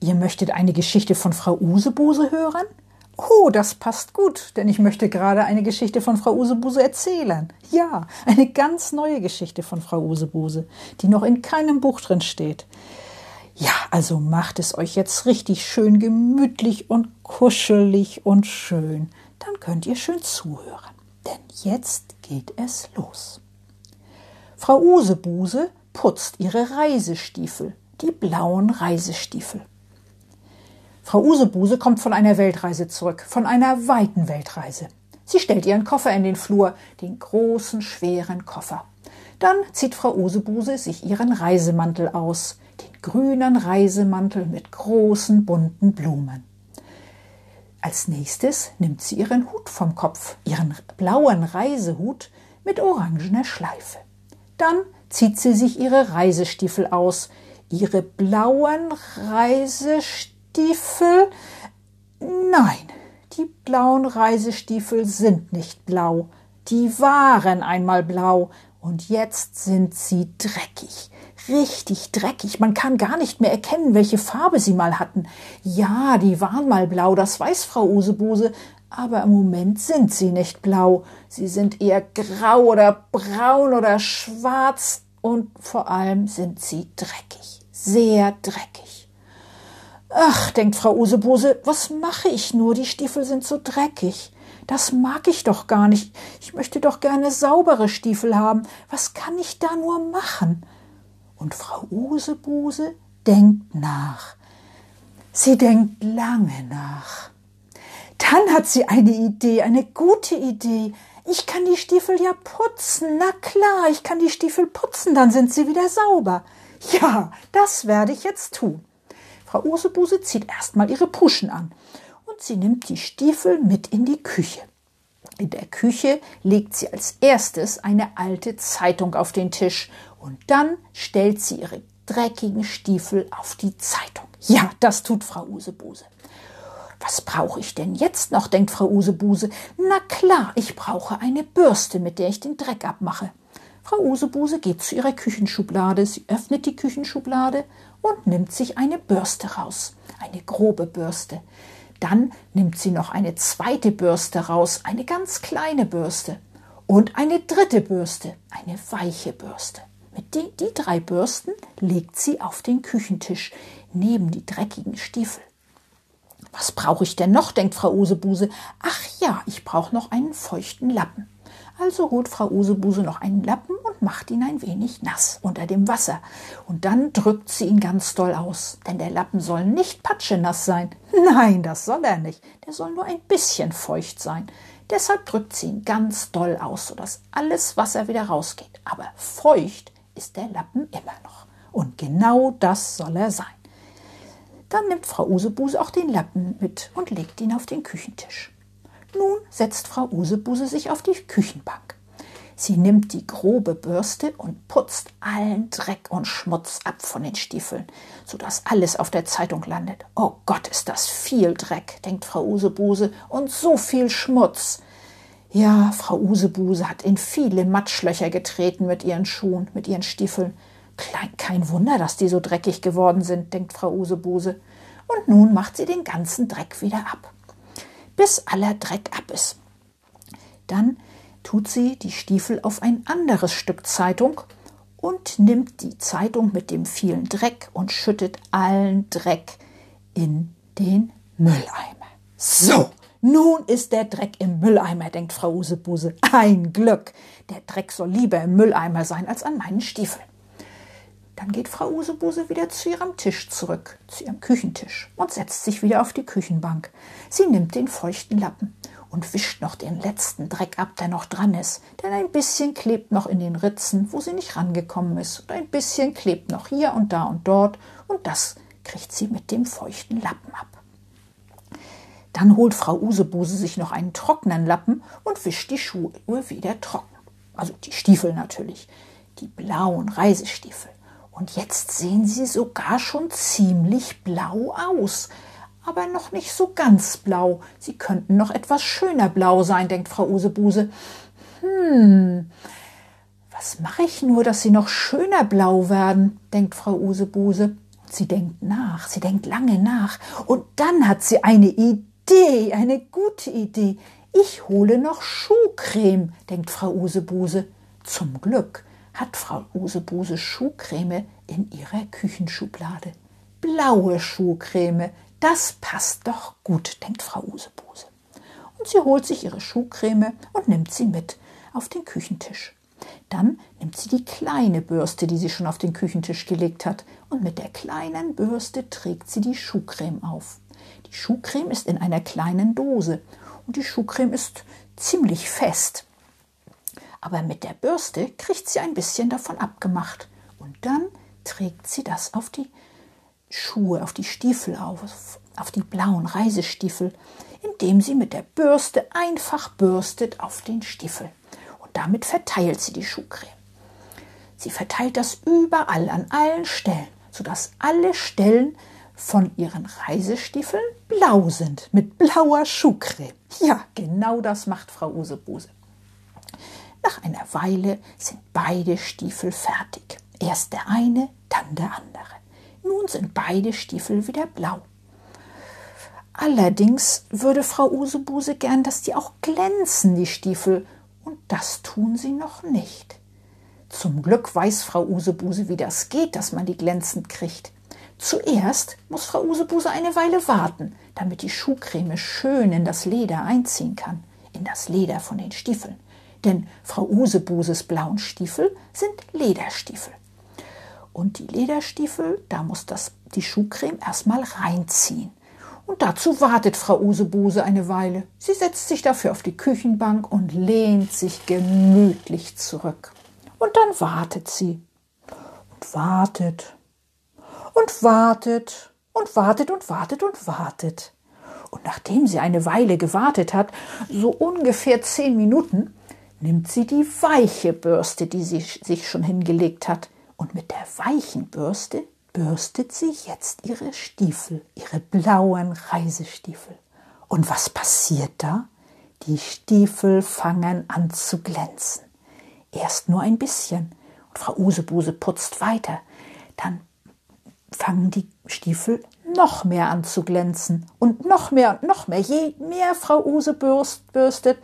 ihr möchtet eine Geschichte von Frau Usebuse hören? Oh, das passt gut, denn ich möchte gerade eine Geschichte von Frau Usebuse erzählen. Ja, eine ganz neue Geschichte von Frau Usebuse, die noch in keinem Buch drin steht. Ja, also macht es euch jetzt richtig schön gemütlich und kuschelig und schön. Dann könnt ihr schön zuhören. Denn jetzt geht es los. Frau Usebuse putzt ihre Reisestiefel, die blauen Reisestiefel. Frau Usebuse kommt von einer Weltreise zurück, von einer weiten Weltreise. Sie stellt ihren Koffer in den Flur, den großen, schweren Koffer. Dann zieht Frau Usebuse sich ihren Reisemantel aus, den grünen Reisemantel mit großen bunten Blumen. Als nächstes nimmt sie ihren Hut vom Kopf, ihren blauen Reisehut mit orangener Schleife. Dann zieht sie sich ihre Reisestiefel aus, ihre blauen Reisestiefel. Nein, die blauen Reisestiefel sind nicht blau, die waren einmal blau, und jetzt sind sie dreckig, richtig dreckig. Man kann gar nicht mehr erkennen, welche Farbe sie mal hatten. Ja, die waren mal blau, das weiß Frau Usebuse, aber im Moment sind sie nicht blau, sie sind eher grau oder braun oder schwarz und vor allem sind sie dreckig, sehr dreckig. Ach, denkt Frau Usebuse, was mache ich nur, die Stiefel sind so dreckig. Das mag ich doch gar nicht. Ich möchte doch gerne saubere Stiefel haben. Was kann ich da nur machen? Und Frau Usebuse denkt nach. Sie denkt lange nach. Dann hat sie eine Idee, eine gute Idee. Ich kann die Stiefel ja putzen. Na klar, ich kann die Stiefel putzen, dann sind sie wieder sauber. Ja, das werde ich jetzt tun. Frau Ursebuse zieht erstmal ihre Puschen an und sie nimmt die Stiefel mit in die Küche. In der Küche legt sie als erstes eine alte Zeitung auf den Tisch und dann stellt sie ihre dreckigen Stiefel auf die Zeitung. Ja, das tut Frau Usebuse. Was brauche ich denn jetzt noch? denkt Frau Usebuse. Na klar, ich brauche eine Bürste, mit der ich den Dreck abmache. Frau Usebuse geht zu ihrer Küchenschublade. Sie öffnet die Küchenschublade und nimmt sich eine Bürste raus. Eine grobe Bürste. Dann nimmt sie noch eine zweite Bürste raus, eine ganz kleine Bürste. Und eine dritte Bürste, eine weiche Bürste. Mit die, die drei Bürsten legt sie auf den Küchentisch neben die dreckigen Stiefel. Was brauche ich denn noch? denkt Frau Usebuse. Ach ja, ich brauche noch einen feuchten Lappen. Also holt Frau Usebuse noch einen Lappen und macht ihn ein wenig nass unter dem Wasser. Und dann drückt sie ihn ganz doll aus. Denn der Lappen soll nicht patschenass sein. Nein, das soll er nicht. Der soll nur ein bisschen feucht sein. Deshalb drückt sie ihn ganz doll aus, sodass alles Wasser wieder rausgeht. Aber feucht ist der Lappen immer noch. Und genau das soll er sein. Dann nimmt Frau Usebuse auch den Lappen mit und legt ihn auf den Küchentisch. Nun setzt Frau Usebuse sich auf die Küchenbank. Sie nimmt die grobe Bürste und putzt allen Dreck und Schmutz ab von den Stiefeln, sodass alles auf der Zeitung landet. Oh Gott, ist das viel Dreck, denkt Frau Usebuse, und so viel Schmutz. Ja, Frau Usebuse hat in viele Matschlöcher getreten mit ihren Schuhen, mit ihren Stiefeln. Kein Wunder, dass die so dreckig geworden sind, denkt Frau Usebuse. Und nun macht sie den ganzen Dreck wieder ab, bis aller Dreck ab ist. Dann tut sie die Stiefel auf ein anderes Stück Zeitung und nimmt die Zeitung mit dem vielen Dreck und schüttet allen Dreck in den Mülleimer. So, nun ist der Dreck im Mülleimer, denkt Frau Usebuse. Ein Glück. Der Dreck soll lieber im Mülleimer sein als an meinen Stiefeln. Dann geht Frau Usebuse wieder zu ihrem Tisch zurück, zu ihrem Küchentisch, und setzt sich wieder auf die Küchenbank. Sie nimmt den feuchten Lappen und wischt noch den letzten Dreck ab, der noch dran ist, denn ein bisschen klebt noch in den Ritzen, wo sie nicht rangekommen ist, und ein bisschen klebt noch hier und da und dort, und das kriegt sie mit dem feuchten Lappen ab. Dann holt Frau Usebuse sich noch einen trockenen Lappen und wischt die Schuhe wieder trocken. Also die Stiefel natürlich. Die blauen Reisestiefel. Und jetzt sehen sie sogar schon ziemlich blau aus. Aber noch nicht so ganz blau. Sie könnten noch etwas schöner blau sein, denkt Frau Usebuse. Hm, was mache ich nur, dass sie noch schöner blau werden, denkt Frau Usebuse. Sie denkt nach, sie denkt lange nach. Und dann hat sie eine Idee, eine gute Idee. Ich hole noch Schuhcreme, denkt Frau Usebuse. Zum Glück hat Frau Usebuse Schuhcreme in ihrer Küchenschublade. Blaue Schuhcreme, das passt doch gut, denkt Frau Usebuse. Und sie holt sich ihre Schuhcreme und nimmt sie mit auf den Küchentisch. Dann nimmt sie die kleine Bürste, die sie schon auf den Küchentisch gelegt hat, und mit der kleinen Bürste trägt sie die Schuhcreme auf. Die Schuhcreme ist in einer kleinen Dose und die Schuhcreme ist ziemlich fest. Aber mit der Bürste kriegt sie ein bisschen davon abgemacht und dann trägt sie das auf die Schuhe, auf die Stiefel auf, auf die blauen Reisestiefel, indem sie mit der Bürste einfach bürstet auf den Stiefel damit verteilt sie die Schuhcreme. Sie verteilt das überall an allen Stellen, sodass alle Stellen von ihren Reisestiefeln blau sind, mit blauer Schuhcreme. Ja, genau das macht Frau Usebuse. Nach einer Weile sind beide Stiefel fertig. Erst der eine, dann der andere. Nun sind beide Stiefel wieder blau. Allerdings würde Frau Usebuse gern, dass die auch glänzen, die Stiefel, und das tun sie noch nicht. Zum Glück weiß Frau Usebuse, wie das geht, dass man die glänzend kriegt. Zuerst muss Frau Usebuse eine Weile warten, damit die Schuhcreme schön in das Leder einziehen kann, in das Leder von den Stiefeln. Denn Frau Usebuses blauen Stiefel sind Lederstiefel. Und die Lederstiefel, da muss das, die Schuhcreme erstmal reinziehen. Und dazu wartet Frau Usebuse eine Weile. Sie setzt sich dafür auf die Küchenbank und lehnt sich gemütlich zurück. Und dann wartet sie und wartet und wartet und wartet und wartet und wartet. Und nachdem sie eine Weile gewartet hat, so ungefähr zehn Minuten, nimmt sie die weiche Bürste, die sie sich schon hingelegt hat, und mit der weichen Bürste bürstet sie jetzt ihre Stiefel, ihre blauen Reisestiefel. Und was passiert da? Die Stiefel fangen an zu glänzen. Erst nur ein bisschen. Und Frau Usebuse putzt weiter. Dann fangen die Stiefel noch mehr an zu glänzen. Und noch mehr und noch mehr. Je mehr Frau Use bürstet,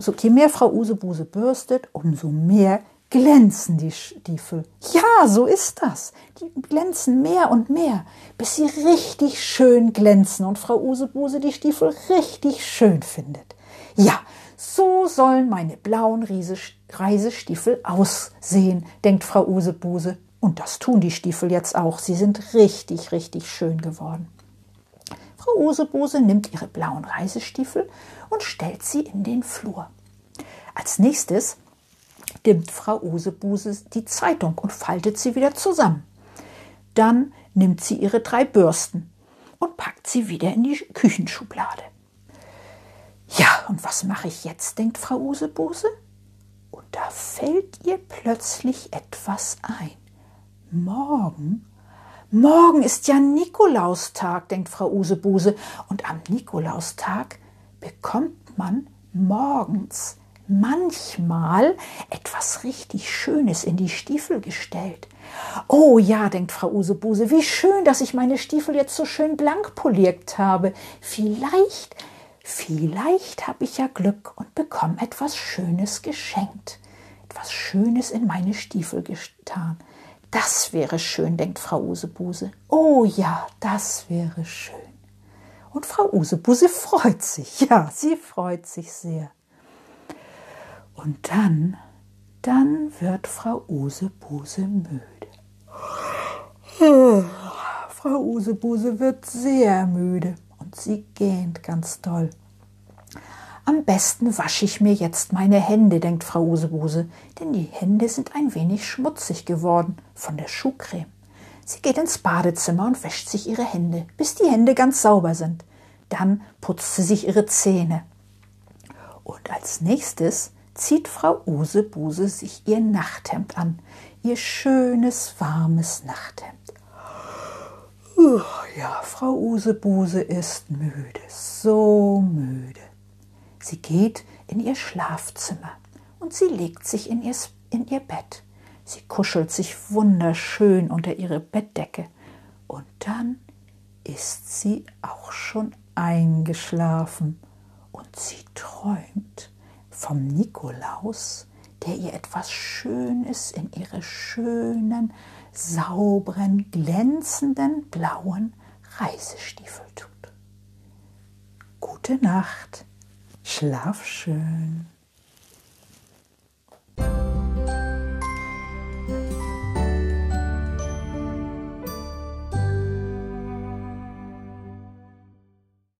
so, je mehr Frau Usebuse bürstet, umso mehr glänzen die Stiefel. Ja, so ist das. Die glänzen mehr und mehr, bis sie richtig schön glänzen und Frau Usebuse die Stiefel richtig schön findet. Ja, so sollen meine blauen Reisestiefel aussehen, denkt Frau Usebuse. Und das tun die Stiefel jetzt auch. Sie sind richtig, richtig schön geworden. Frau Usebuse nimmt ihre blauen Reisestiefel und stellt sie in den Flur. Als nächstes nimmt Frau Usebuse die Zeitung und faltet sie wieder zusammen. Dann nimmt sie ihre drei Bürsten und packt sie wieder in die Küchenschublade. Ja, und was mache ich jetzt, denkt Frau Usebuse. Und da fällt ihr plötzlich etwas ein. Morgen, morgen ist ja Nikolaustag, denkt Frau Usebuse, und am Nikolaustag bekommt man morgens manchmal etwas richtig Schönes in die Stiefel gestellt. Oh ja, denkt Frau Usebuse, wie schön, dass ich meine Stiefel jetzt so schön blank poliert habe. Vielleicht, vielleicht habe ich ja Glück und bekomme etwas Schönes geschenkt. Etwas Schönes in meine Stiefel getan. Das wäre schön, denkt Frau Usebuse. Oh ja, das wäre schön. Und Frau Usebuse freut sich. Ja, sie freut sich sehr. Und dann, dann wird Frau Usebuse müde. Frau Usebuse wird sehr müde und sie gähnt ganz doll. Am besten wasche ich mir jetzt meine Hände, denkt Frau Usebuse, denn die Hände sind ein wenig schmutzig geworden von der Schuhcreme. Sie geht ins Badezimmer und wäscht sich ihre Hände, bis die Hände ganz sauber sind. Dann putzt sie sich ihre Zähne. Und als nächstes zieht Frau Usebuse sich ihr Nachthemd an, ihr schönes, warmes Nachthemd. Uh, ja, Frau Usebuse ist müde, so müde. Sie geht in ihr Schlafzimmer und sie legt sich in ihr, in ihr Bett. Sie kuschelt sich wunderschön unter ihre Bettdecke und dann ist sie auch schon eingeschlafen und sie träumt vom Nikolaus, der ihr etwas Schönes in ihre schönen, sauberen, glänzenden, blauen Reisestiefel tut. Gute Nacht, schlaf schön.